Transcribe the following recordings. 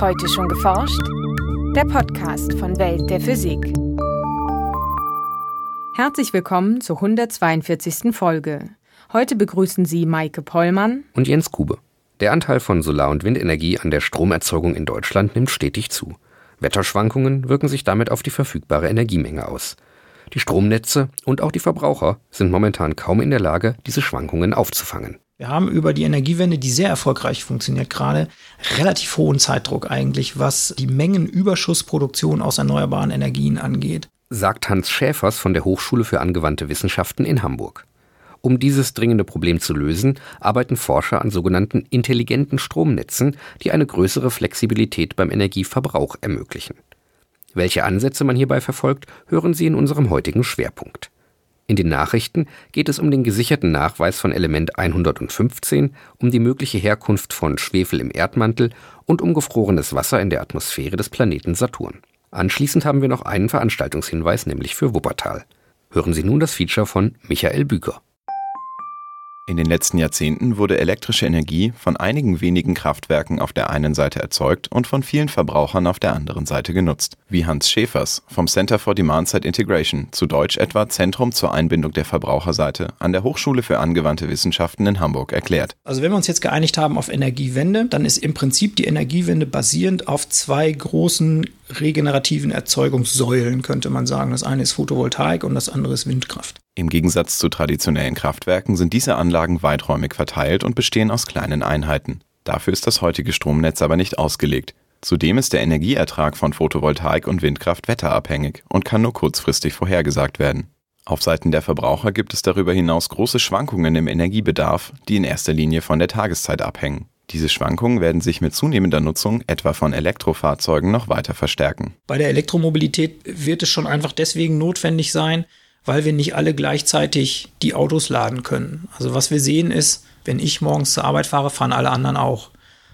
Heute schon geforscht? Der Podcast von Welt der Physik. Herzlich willkommen zur 142. Folge. Heute begrüßen Sie Maike Pollmann und Jens Kube. Der Anteil von Solar- und Windenergie an der Stromerzeugung in Deutschland nimmt stetig zu. Wetterschwankungen wirken sich damit auf die verfügbare Energiemenge aus. Die Stromnetze und auch die Verbraucher sind momentan kaum in der Lage, diese Schwankungen aufzufangen. Wir haben über die Energiewende, die sehr erfolgreich funktioniert, gerade relativ hohen Zeitdruck eigentlich, was die Mengenüberschussproduktion aus erneuerbaren Energien angeht. Sagt Hans Schäfers von der Hochschule für angewandte Wissenschaften in Hamburg. Um dieses dringende Problem zu lösen, arbeiten Forscher an sogenannten intelligenten Stromnetzen, die eine größere Flexibilität beim Energieverbrauch ermöglichen. Welche Ansätze man hierbei verfolgt, hören Sie in unserem heutigen Schwerpunkt. In den Nachrichten geht es um den gesicherten Nachweis von Element 115, um die mögliche Herkunft von Schwefel im Erdmantel und um gefrorenes Wasser in der Atmosphäre des Planeten Saturn. Anschließend haben wir noch einen Veranstaltungshinweis, nämlich für Wuppertal. Hören Sie nun das Feature von Michael Büker. In den letzten Jahrzehnten wurde elektrische Energie von einigen wenigen Kraftwerken auf der einen Seite erzeugt und von vielen Verbrauchern auf der anderen Seite genutzt, wie Hans Schäfers vom Center for Demand-Side Integration, zu Deutsch etwa Zentrum zur Einbindung der Verbraucherseite, an der Hochschule für angewandte Wissenschaften in Hamburg erklärt. Also wenn wir uns jetzt geeinigt haben auf Energiewende, dann ist im Prinzip die Energiewende basierend auf zwei großen regenerativen Erzeugungssäulen, könnte man sagen. Das eine ist Photovoltaik und das andere ist Windkraft. Im Gegensatz zu traditionellen Kraftwerken sind diese Anlagen weiträumig verteilt und bestehen aus kleinen Einheiten. Dafür ist das heutige Stromnetz aber nicht ausgelegt. Zudem ist der Energieertrag von Photovoltaik und Windkraft wetterabhängig und kann nur kurzfristig vorhergesagt werden. Auf Seiten der Verbraucher gibt es darüber hinaus große Schwankungen im Energiebedarf, die in erster Linie von der Tageszeit abhängen. Diese Schwankungen werden sich mit zunehmender Nutzung etwa von Elektrofahrzeugen noch weiter verstärken. Bei der Elektromobilität wird es schon einfach deswegen notwendig sein, weil wir nicht alle gleichzeitig die Autos laden können. Also was wir sehen ist, wenn ich morgens zur Arbeit fahre, fahren alle anderen auch.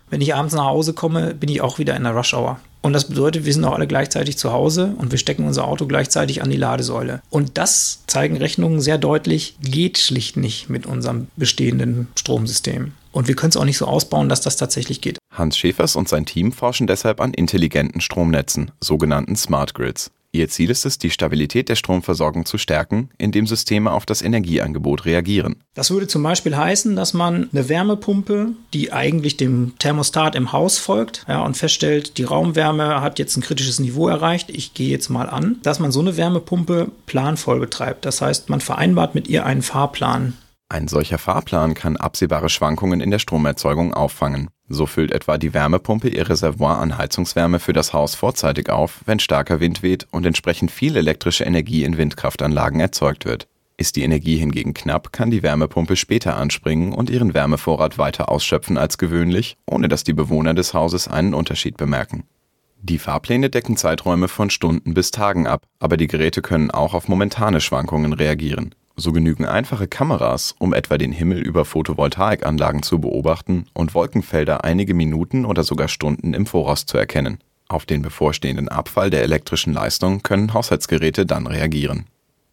Wenn ich abends nach Hause komme, bin ich auch wieder in der Rush Hour. Und das bedeutet, wir sind auch alle gleichzeitig zu Hause und wir stecken unser Auto gleichzeitig an die Ladesäule. Und das zeigen Rechnungen sehr deutlich, geht schlicht nicht mit unserem bestehenden Stromsystem. Und wir können es auch nicht so ausbauen, dass das tatsächlich geht. Hans Schäfers und sein Team forschen deshalb an intelligenten Stromnetzen, sogenannten Smart Grids. Ihr Ziel ist es, die Stabilität der Stromversorgung zu stärken, indem Systeme auf das Energieangebot reagieren. Das würde zum Beispiel heißen, dass man eine Wärmepumpe, die eigentlich dem Thermostat im Haus folgt, ja, und feststellt, die Raumwärme hat jetzt ein kritisches Niveau erreicht, ich gehe jetzt mal an, dass man so eine Wärmepumpe planvoll betreibt. Das heißt, man vereinbart mit ihr einen Fahrplan. Ein solcher Fahrplan kann absehbare Schwankungen in der Stromerzeugung auffangen. So füllt etwa die Wärmepumpe ihr Reservoir an Heizungswärme für das Haus vorzeitig auf, wenn starker Wind weht und entsprechend viel elektrische Energie in Windkraftanlagen erzeugt wird. Ist die Energie hingegen knapp, kann die Wärmepumpe später anspringen und ihren Wärmevorrat weiter ausschöpfen als gewöhnlich, ohne dass die Bewohner des Hauses einen Unterschied bemerken. Die Fahrpläne decken Zeiträume von Stunden bis Tagen ab, aber die Geräte können auch auf momentane Schwankungen reagieren. So genügen einfache Kameras, um etwa den Himmel über Photovoltaikanlagen zu beobachten und Wolkenfelder einige Minuten oder sogar Stunden im Voraus zu erkennen. Auf den bevorstehenden Abfall der elektrischen Leistung können Haushaltsgeräte dann reagieren.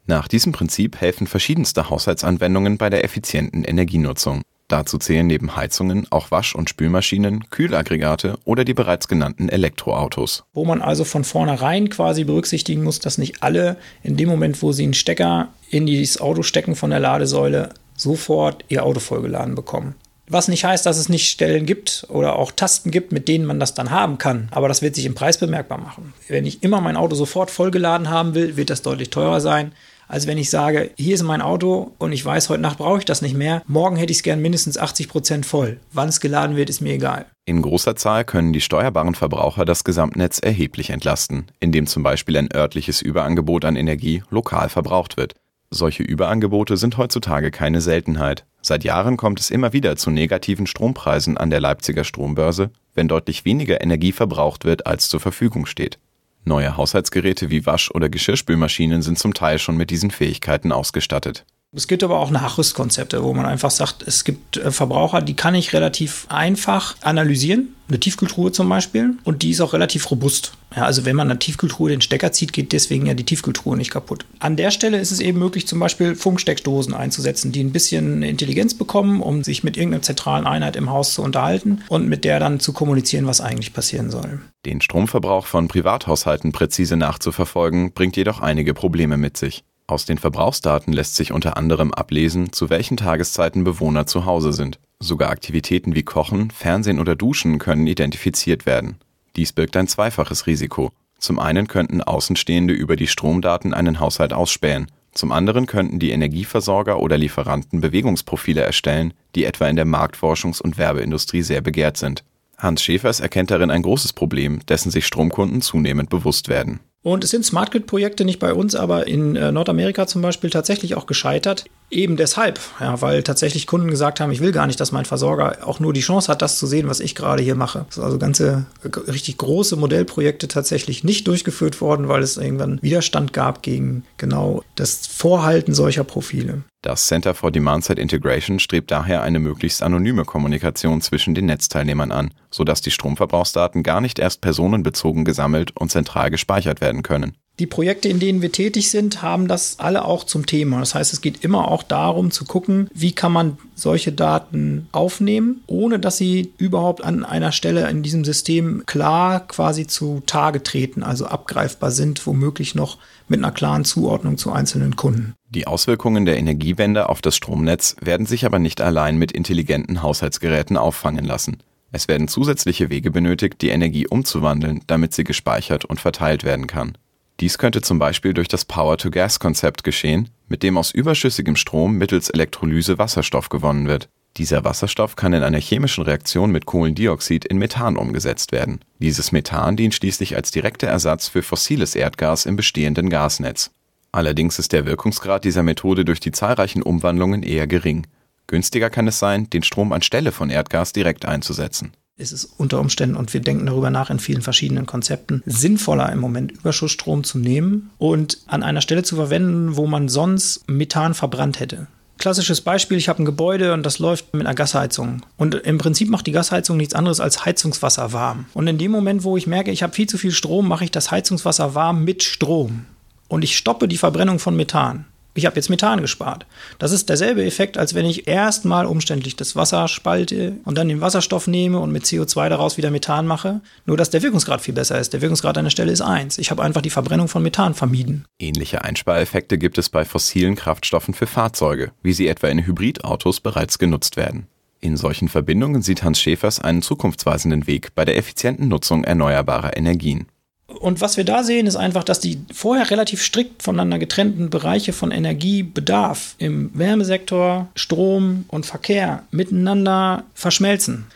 Nach diesem Prinzip helfen verschiedenste Haushaltsanwendungen bei der effizienten Energienutzung. Dazu zählen neben Heizungen auch Wasch- und Spülmaschinen, Kühlaggregate oder die bereits genannten Elektroautos. Wo man also von vornherein quasi berücksichtigen muss, dass nicht alle in dem Moment, wo sie einen Stecker in dieses Auto stecken von der Ladesäule, sofort ihr Auto vollgeladen bekommen. Was nicht heißt, dass es nicht Stellen gibt oder auch Tasten gibt, mit denen man das dann haben kann. Aber das wird sich im Preis bemerkbar machen. Wenn ich immer mein Auto sofort vollgeladen haben will, wird das deutlich teurer sein als wenn ich sage, hier ist mein Auto und ich weiß, heute Nacht brauche ich das nicht mehr. Morgen hätte ich es gern mindestens 80 Prozent voll. Wann es geladen wird, ist mir egal. In großer Zahl können die steuerbaren Verbraucher das Gesamtnetz erheblich entlasten, indem zum Beispiel ein örtliches Überangebot an Energie lokal verbraucht wird. Solche Überangebote sind heutzutage keine Seltenheit. Seit Jahren kommt es immer wieder zu negativen Strompreisen an der Leipziger Strombörse, wenn deutlich weniger Energie verbraucht wird, als zur Verfügung steht. Neue Haushaltsgeräte wie Wasch- oder Geschirrspülmaschinen sind zum Teil schon mit diesen Fähigkeiten ausgestattet. Es gibt aber auch Nachrüstkonzepte, wo man einfach sagt, es gibt äh, Verbraucher, die kann ich relativ einfach analysieren. Eine Tiefkühltruhe zum Beispiel. Und die ist auch relativ robust. Ja, also wenn man eine Tiefkühltruhe den Stecker zieht, geht deswegen ja die Tiefkühltruhe nicht kaputt. An der Stelle ist es eben möglich, zum Beispiel Funksteckdosen einzusetzen, die ein bisschen Intelligenz bekommen, um sich mit irgendeiner zentralen Einheit im Haus zu unterhalten und mit der dann zu kommunizieren, was eigentlich passieren soll. Den Stromverbrauch von Privathaushalten präzise nachzuverfolgen, bringt jedoch einige Probleme mit sich. Aus den Verbrauchsdaten lässt sich unter anderem ablesen, zu welchen Tageszeiten Bewohner zu Hause sind. Sogar Aktivitäten wie Kochen, Fernsehen oder Duschen können identifiziert werden. Dies birgt ein zweifaches Risiko. Zum einen könnten Außenstehende über die Stromdaten einen Haushalt ausspähen. Zum anderen könnten die Energieversorger oder Lieferanten Bewegungsprofile erstellen, die etwa in der Marktforschungs- und Werbeindustrie sehr begehrt sind. Hans Schäfers erkennt darin ein großes Problem, dessen sich Stromkunden zunehmend bewusst werden. Und es sind Smart Grid-Projekte nicht bei uns, aber in äh, Nordamerika zum Beispiel tatsächlich auch gescheitert. Eben deshalb, ja, weil tatsächlich Kunden gesagt haben, ich will gar nicht, dass mein Versorger auch nur die Chance hat, das zu sehen, was ich gerade hier mache. Also ganze richtig große Modellprojekte tatsächlich nicht durchgeführt worden, weil es irgendwann Widerstand gab gegen genau das Vorhalten solcher Profile. Das Center for Demand-Side Integration strebt daher eine möglichst anonyme Kommunikation zwischen den Netzteilnehmern an, sodass die Stromverbrauchsdaten gar nicht erst personenbezogen gesammelt und zentral gespeichert werden können. Die Projekte, in denen wir tätig sind, haben das alle auch zum Thema. Das heißt, es geht immer auch darum zu gucken, wie kann man solche Daten aufnehmen, ohne dass sie überhaupt an einer Stelle in diesem System klar quasi zu Tage treten, also abgreifbar sind, womöglich noch mit einer klaren Zuordnung zu einzelnen Kunden. Die Auswirkungen der Energiewende auf das Stromnetz werden sich aber nicht allein mit intelligenten Haushaltsgeräten auffangen lassen. Es werden zusätzliche Wege benötigt, die Energie umzuwandeln, damit sie gespeichert und verteilt werden kann. Dies könnte zum Beispiel durch das Power-to-Gas-Konzept geschehen, mit dem aus überschüssigem Strom mittels Elektrolyse Wasserstoff gewonnen wird. Dieser Wasserstoff kann in einer chemischen Reaktion mit Kohlendioxid in Methan umgesetzt werden. Dieses Methan dient schließlich als direkter Ersatz für fossiles Erdgas im bestehenden Gasnetz. Allerdings ist der Wirkungsgrad dieser Methode durch die zahlreichen Umwandlungen eher gering. Günstiger kann es sein, den Strom anstelle von Erdgas direkt einzusetzen ist es unter Umständen, und wir denken darüber nach in vielen verschiedenen Konzepten, sinnvoller im Moment Überschussstrom zu nehmen und an einer Stelle zu verwenden, wo man sonst Methan verbrannt hätte. Klassisches Beispiel, ich habe ein Gebäude und das läuft mit einer Gasheizung. Und im Prinzip macht die Gasheizung nichts anderes als Heizungswasser warm. Und in dem Moment, wo ich merke, ich habe viel zu viel Strom, mache ich das Heizungswasser warm mit Strom. Und ich stoppe die Verbrennung von Methan ich habe jetzt Methan gespart. Das ist derselbe Effekt, als wenn ich erstmal umständlich das Wasser spalte und dann den Wasserstoff nehme und mit CO2 daraus wieder Methan mache. Nur, dass der Wirkungsgrad viel besser ist. Der Wirkungsgrad an der Stelle ist 1. Ich habe einfach die Verbrennung von Methan vermieden. Ähnliche Einspareffekte gibt es bei fossilen Kraftstoffen für Fahrzeuge, wie sie etwa in Hybridautos bereits genutzt werden. In solchen Verbindungen sieht Hans Schäfers einen zukunftsweisenden Weg bei der effizienten Nutzung erneuerbarer Energien. Und was wir da sehen, ist einfach, dass die vorher relativ strikt voneinander getrennten Bereiche von Energiebedarf im Wärmesektor, Strom und Verkehr miteinander verschmelzen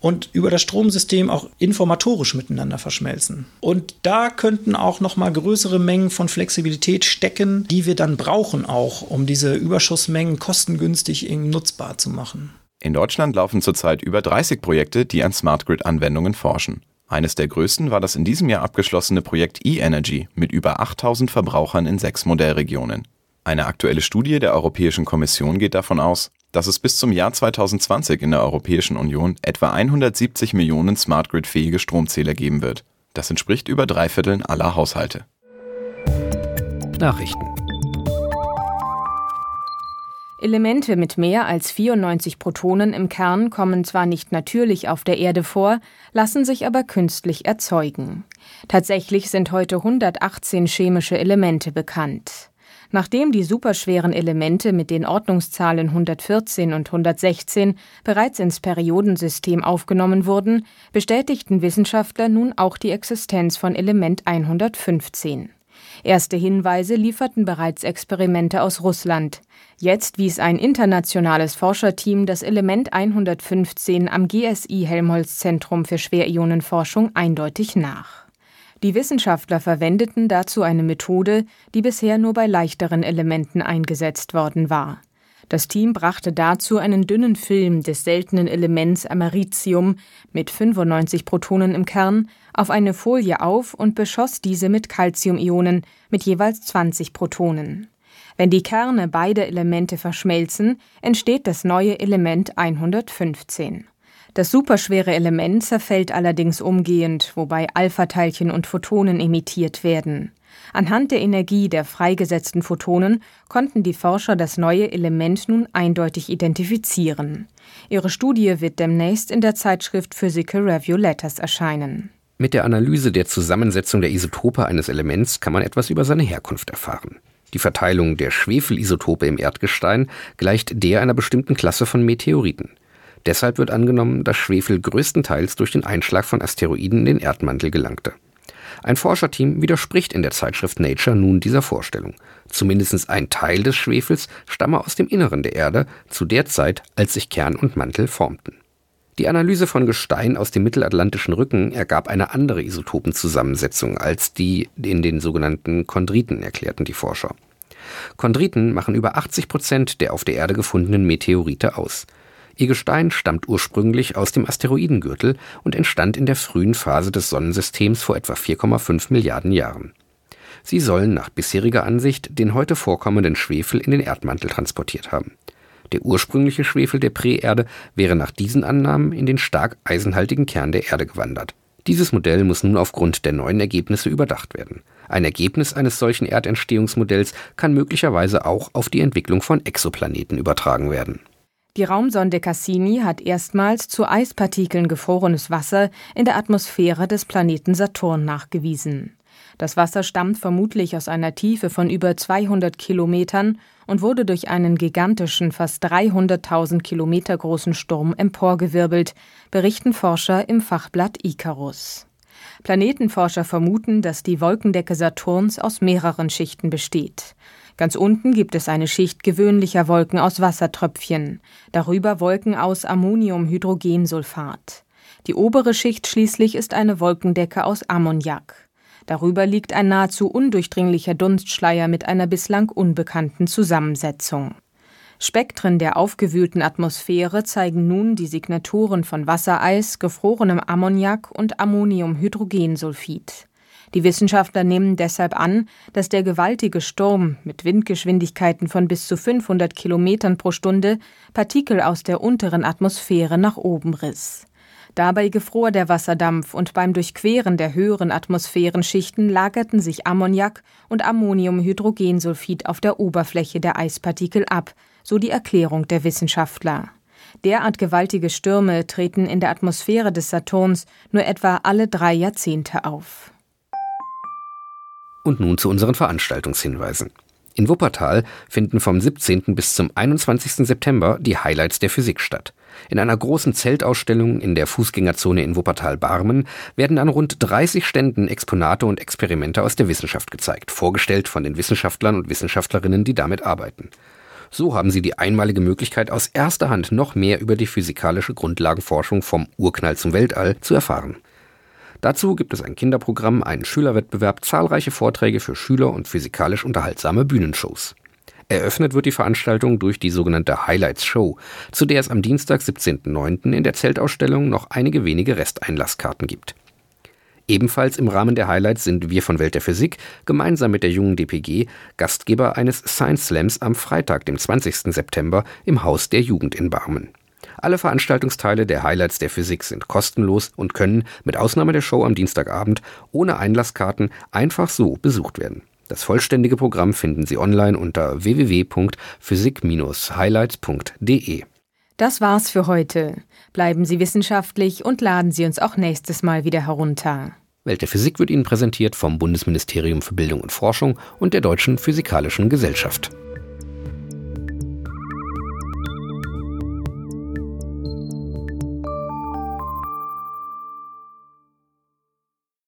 und über das Stromsystem auch informatorisch miteinander verschmelzen. Und da könnten auch noch mal größere Mengen von Flexibilität stecken, die wir dann brauchen auch, um diese Überschussmengen kostengünstig nutzbar zu machen. In Deutschland laufen zurzeit über 30 Projekte, die an Smart Grid Anwendungen forschen. Eines der größten war das in diesem Jahr abgeschlossene Projekt e-Energy mit über 8000 Verbrauchern in sechs Modellregionen. Eine aktuelle Studie der Europäischen Kommission geht davon aus, dass es bis zum Jahr 2020 in der Europäischen Union etwa 170 Millionen Smart Grid-fähige Stromzähler geben wird. Das entspricht über drei Vierteln aller Haushalte. Nachrichten Elemente mit mehr als 94 Protonen im Kern kommen zwar nicht natürlich auf der Erde vor, lassen sich aber künstlich erzeugen. Tatsächlich sind heute 118 chemische Elemente bekannt. Nachdem die superschweren Elemente mit den Ordnungszahlen 114 und 116 bereits ins Periodensystem aufgenommen wurden, bestätigten Wissenschaftler nun auch die Existenz von Element 115. Erste Hinweise lieferten bereits Experimente aus Russland. Jetzt wies ein internationales Forscherteam das Element 115 am GSI Helmholtz Zentrum für Schwerionenforschung eindeutig nach. Die Wissenschaftler verwendeten dazu eine Methode, die bisher nur bei leichteren Elementen eingesetzt worden war. Das Team brachte dazu einen dünnen Film des seltenen Elements Americium mit 95 Protonen im Kern auf eine Folie auf und beschoss diese mit Calciumionen mit jeweils 20 Protonen. Wenn die Kerne beider Elemente verschmelzen, entsteht das neue Element 115. Das superschwere Element zerfällt allerdings umgehend, wobei Alpha-Teilchen und Photonen emittiert werden. Anhand der Energie der freigesetzten Photonen konnten die Forscher das neue Element nun eindeutig identifizieren. Ihre Studie wird demnächst in der Zeitschrift Physical Review Letters erscheinen. Mit der Analyse der Zusammensetzung der Isotope eines Elements kann man etwas über seine Herkunft erfahren. Die Verteilung der Schwefelisotope im Erdgestein gleicht der einer bestimmten Klasse von Meteoriten. Deshalb wird angenommen, dass Schwefel größtenteils durch den Einschlag von Asteroiden in den Erdmantel gelangte. Ein Forscherteam widerspricht in der Zeitschrift Nature nun dieser Vorstellung. Zumindest ein Teil des Schwefels stamme aus dem Inneren der Erde, zu der Zeit, als sich Kern und Mantel formten. Die Analyse von Gestein aus dem mittelatlantischen Rücken ergab eine andere Isotopenzusammensetzung als die in den sogenannten Chondriten, erklärten die Forscher. Chondriten machen über 80 Prozent der auf der Erde gefundenen Meteorite aus. Ihr Gestein stammt ursprünglich aus dem Asteroidengürtel und entstand in der frühen Phase des Sonnensystems vor etwa 4,5 Milliarden Jahren. Sie sollen nach bisheriger Ansicht den heute vorkommenden Schwefel in den Erdmantel transportiert haben. Der ursprüngliche Schwefel der Präerde wäre nach diesen Annahmen in den stark eisenhaltigen Kern der Erde gewandert. Dieses Modell muss nun aufgrund der neuen Ergebnisse überdacht werden. Ein Ergebnis eines solchen Erdentstehungsmodells kann möglicherweise auch auf die Entwicklung von Exoplaneten übertragen werden. Die Raumsonde Cassini hat erstmals zu Eispartikeln gefrorenes Wasser in der Atmosphäre des Planeten Saturn nachgewiesen. Das Wasser stammt vermutlich aus einer Tiefe von über 200 Kilometern und wurde durch einen gigantischen, fast 300.000 Kilometer großen Sturm emporgewirbelt, berichten Forscher im Fachblatt Icarus. Planetenforscher vermuten, dass die Wolkendecke Saturns aus mehreren Schichten besteht. Ganz unten gibt es eine Schicht gewöhnlicher Wolken aus Wassertröpfchen, darüber Wolken aus Ammoniumhydrogensulfat. Die obere Schicht schließlich ist eine Wolkendecke aus Ammoniak. Darüber liegt ein nahezu undurchdringlicher Dunstschleier mit einer bislang unbekannten Zusammensetzung. Spektren der aufgewühlten Atmosphäre zeigen nun die Signaturen von Wassereis, gefrorenem Ammoniak und Ammoniumhydrogensulfid. Die Wissenschaftler nehmen deshalb an, dass der gewaltige Sturm mit Windgeschwindigkeiten von bis zu 500 Kilometern pro Stunde Partikel aus der unteren Atmosphäre nach oben riss. Dabei gefror der Wasserdampf und beim Durchqueren der höheren Atmosphärenschichten lagerten sich Ammoniak und Ammoniumhydrogensulfid auf der Oberfläche der Eispartikel ab, so die Erklärung der Wissenschaftler. Derart gewaltige Stürme treten in der Atmosphäre des Saturns nur etwa alle drei Jahrzehnte auf. Und nun zu unseren Veranstaltungshinweisen. In Wuppertal finden vom 17. bis zum 21. September die Highlights der Physik statt. In einer großen Zeltausstellung in der Fußgängerzone in Wuppertal-Barmen werden an rund 30 Ständen Exponate und Experimente aus der Wissenschaft gezeigt, vorgestellt von den Wissenschaftlern und Wissenschaftlerinnen, die damit arbeiten. So haben sie die einmalige Möglichkeit, aus erster Hand noch mehr über die physikalische Grundlagenforschung vom Urknall zum Weltall zu erfahren. Dazu gibt es ein Kinderprogramm, einen Schülerwettbewerb, zahlreiche Vorträge für Schüler und physikalisch unterhaltsame Bühnenshows. Eröffnet wird die Veranstaltung durch die sogenannte Highlights Show, zu der es am Dienstag, 17.09. in der Zeltausstellung noch einige wenige Resteinlasskarten gibt. Ebenfalls im Rahmen der Highlights sind wir von Welt der Physik gemeinsam mit der jungen DPG Gastgeber eines Science Slams am Freitag, dem 20. September im Haus der Jugend in Barmen. Alle Veranstaltungsteile der Highlights der Physik sind kostenlos und können, mit Ausnahme der Show am Dienstagabend, ohne Einlasskarten einfach so besucht werden. Das vollständige Programm finden Sie online unter www.physik-highlights.de. Das war's für heute. Bleiben Sie wissenschaftlich und laden Sie uns auch nächstes Mal wieder herunter. Welt der Physik wird Ihnen präsentiert vom Bundesministerium für Bildung und Forschung und der Deutschen Physikalischen Gesellschaft.